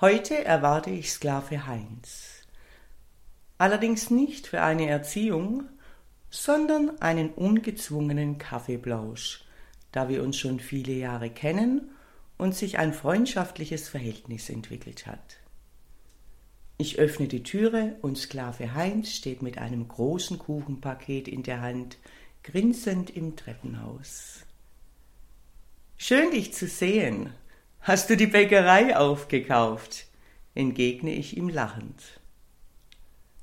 Heute erwarte ich Sklave Heinz. Allerdings nicht für eine Erziehung, sondern einen ungezwungenen Kaffeeblausch, da wir uns schon viele Jahre kennen und sich ein freundschaftliches Verhältnis entwickelt hat. Ich öffne die Türe und Sklave Heinz steht mit einem großen Kuchenpaket in der Hand, grinsend im Treppenhaus. Schön dich zu sehen, Hast du die Bäckerei aufgekauft? entgegne ich ihm lachend.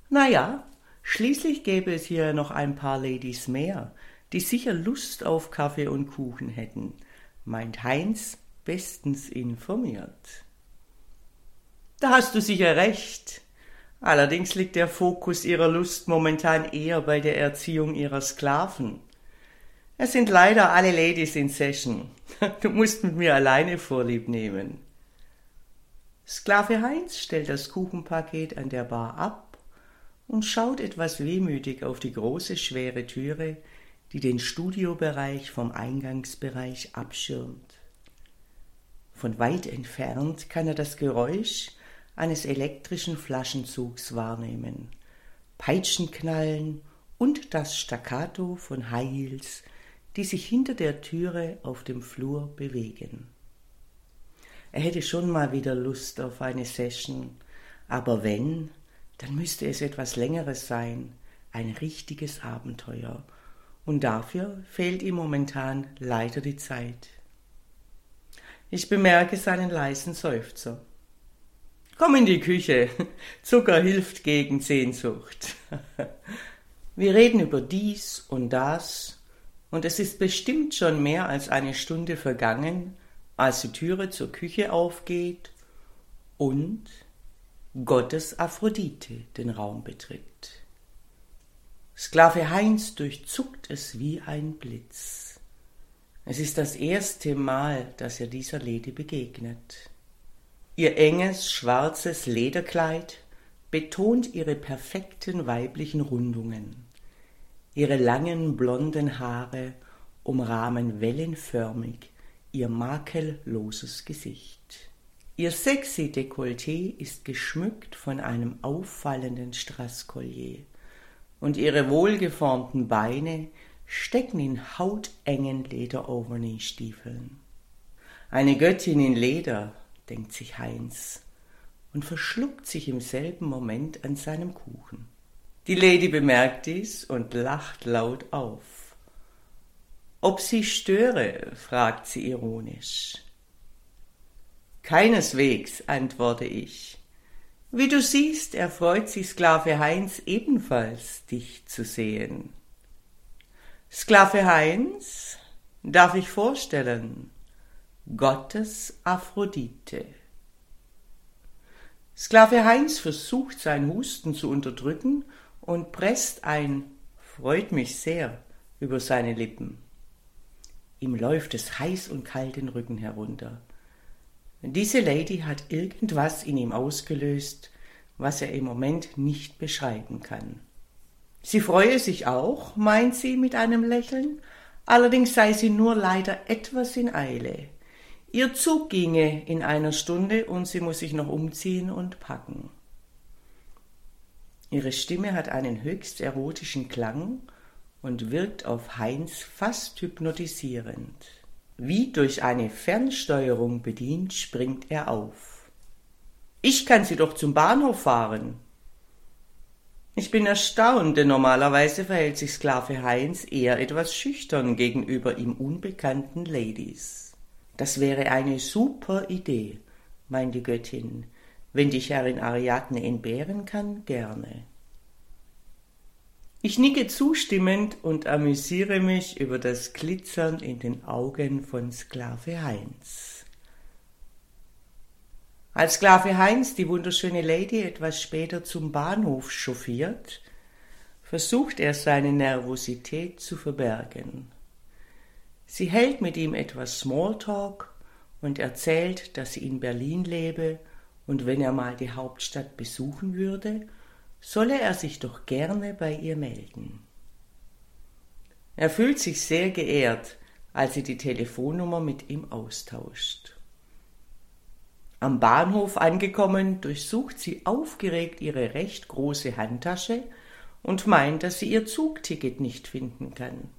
Na ja, schließlich gäbe es hier noch ein paar Ladies mehr, die sicher Lust auf Kaffee und Kuchen hätten, meint Heinz, bestens informiert. Da hast du sicher recht. Allerdings liegt der Fokus ihrer Lust momentan eher bei der Erziehung ihrer Sklaven. Es sind leider alle Ladies in Session. Du musst mit mir alleine Vorlieb nehmen. Sklave Heinz stellt das Kuchenpaket an der Bar ab und schaut etwas wehmütig auf die große, schwere Türe, die den Studiobereich vom Eingangsbereich abschirmt. Von weit entfernt kann er das Geräusch eines elektrischen Flaschenzugs wahrnehmen, Peitschenknallen und das Staccato von High Heels die sich hinter der Türe auf dem Flur bewegen. Er hätte schon mal wieder Lust auf eine Session, aber wenn, dann müsste es etwas Längeres sein, ein richtiges Abenteuer, und dafür fehlt ihm momentan leider die Zeit. Ich bemerke seinen leisen Seufzer. Komm in die Küche. Zucker hilft gegen Sehnsucht. Wir reden über dies und das und es ist bestimmt schon mehr als eine Stunde vergangen, als die Türe zur Küche aufgeht und Gottes Aphrodite den Raum betritt. Sklave Heinz durchzuckt es wie ein Blitz. Es ist das erste Mal, dass er dieser Lady begegnet. Ihr enges, schwarzes Lederkleid betont ihre perfekten weiblichen Rundungen. Ihre langen blonden Haare umrahmen wellenförmig ihr makelloses Gesicht. Ihr sexy Dekolleté ist geschmückt von einem auffallenden Strasskollier und ihre wohlgeformten Beine stecken in hautengen Lederoverknee-Stiefeln. Eine Göttin in Leder, denkt sich Heinz und verschluckt sich im selben Moment an seinem Kuchen. Die Lady bemerkt dies und lacht laut auf. Ob sie störe? fragt sie ironisch. Keineswegs, antworte ich. Wie du siehst, erfreut sich Sklave Heinz ebenfalls, dich zu sehen. Sklave Heinz, darf ich vorstellen, Gottes Aphrodite. Sklave Heinz versucht sein Husten zu unterdrücken und presst ein Freut mich sehr über seine Lippen. Ihm läuft es heiß und kalt den Rücken herunter. Diese Lady hat irgendwas in ihm ausgelöst, was er im Moment nicht beschreiben kann. Sie freue sich auch, meint sie mit einem Lächeln, allerdings sei sie nur leider etwas in Eile. Ihr Zug ginge in einer Stunde und sie muss sich noch umziehen und packen. Ihre Stimme hat einen höchst erotischen Klang und wirkt auf Heinz fast hypnotisierend. Wie durch eine Fernsteuerung bedient, springt er auf. Ich kann Sie doch zum Bahnhof fahren. Ich bin erstaunt, denn normalerweise verhält sich Sklave Heinz eher etwas schüchtern gegenüber ihm unbekannten Ladies. Das wäre eine super Idee, meint die Göttin, wenn dich Herrin Ariadne entbehren kann, gerne. Ich nicke zustimmend und amüsiere mich über das Glitzern in den Augen von Sklave Heinz. Als Sklave Heinz die wunderschöne Lady etwas später zum Bahnhof chauffiert, versucht er seine Nervosität zu verbergen. Sie hält mit ihm etwas Smalltalk und erzählt, dass sie in Berlin lebe und wenn er mal die Hauptstadt besuchen würde, solle er sich doch gerne bei ihr melden. Er fühlt sich sehr geehrt, als sie die Telefonnummer mit ihm austauscht. Am Bahnhof angekommen, durchsucht sie aufgeregt ihre recht große Handtasche und meint, dass sie ihr Zugticket nicht finden kann.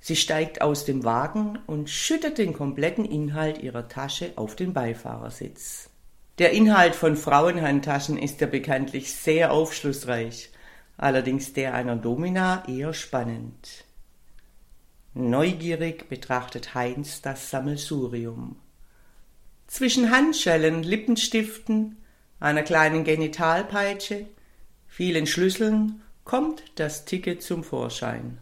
Sie steigt aus dem Wagen und schüttet den kompletten Inhalt ihrer Tasche auf den Beifahrersitz. Der Inhalt von Frauenhandtaschen ist ja bekanntlich sehr aufschlussreich, allerdings der einer Domina eher spannend. Neugierig betrachtet Heinz das Sammelsurium. Zwischen Handschellen, Lippenstiften, einer kleinen Genitalpeitsche, vielen Schlüsseln kommt das Ticket zum Vorschein.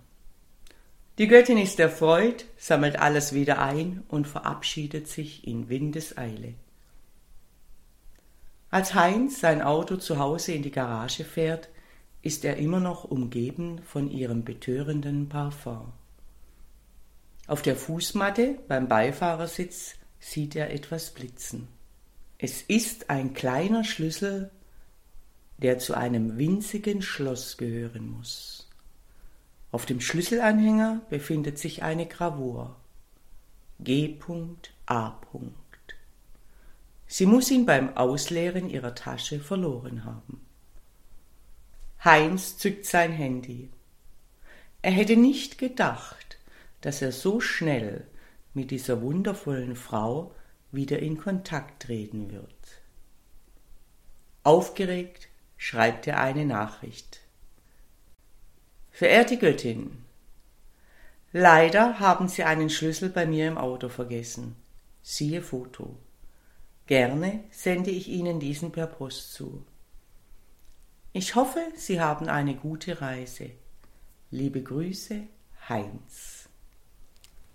Die Göttin ist erfreut, sammelt alles wieder ein und verabschiedet sich in Windeseile. Als Heinz sein Auto zu Hause in die Garage fährt, ist er immer noch umgeben von ihrem betörenden Parfum. Auf der Fußmatte beim Beifahrersitz sieht er etwas blitzen. Es ist ein kleiner Schlüssel, der zu einem winzigen Schloss gehören muss. Auf dem Schlüsselanhänger befindet sich eine Gravur. G.A. Sie muss ihn beim Ausleeren ihrer Tasche verloren haben. Heinz zückt sein Handy. Er hätte nicht gedacht, dass er so schnell mit dieser wundervollen Frau wieder in Kontakt treten wird. Aufgeregt schreibt er eine Nachricht. Verehrte Göttin, leider haben Sie einen Schlüssel bei mir im Auto vergessen. Siehe Foto. Gerne sende ich Ihnen diesen per Post zu. Ich hoffe, Sie haben eine gute Reise. Liebe Grüße, Heinz.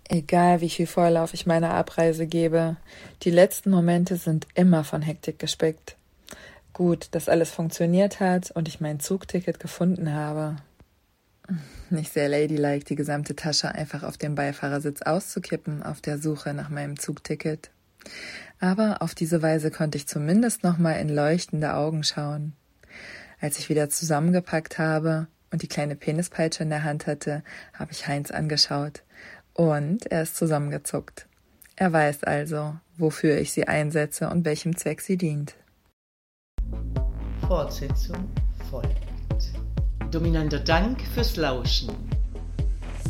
Egal wie viel Vorlauf ich meiner Abreise gebe, die letzten Momente sind immer von Hektik gespickt. Gut, dass alles funktioniert hat und ich mein Zugticket gefunden habe. Nicht sehr ladylike, die gesamte Tasche einfach auf dem Beifahrersitz auszukippen auf der Suche nach meinem Zugticket. Aber auf diese Weise konnte ich zumindest nochmal in leuchtende Augen schauen. Als ich wieder zusammengepackt habe und die kleine Penispeitsche in der Hand hatte, habe ich Heinz angeschaut. Und er ist zusammengezuckt. Er weiß also, wofür ich sie einsetze und welchem Zweck sie dient. Fortsetzung folgt. Dominanter Dank fürs Lauschen.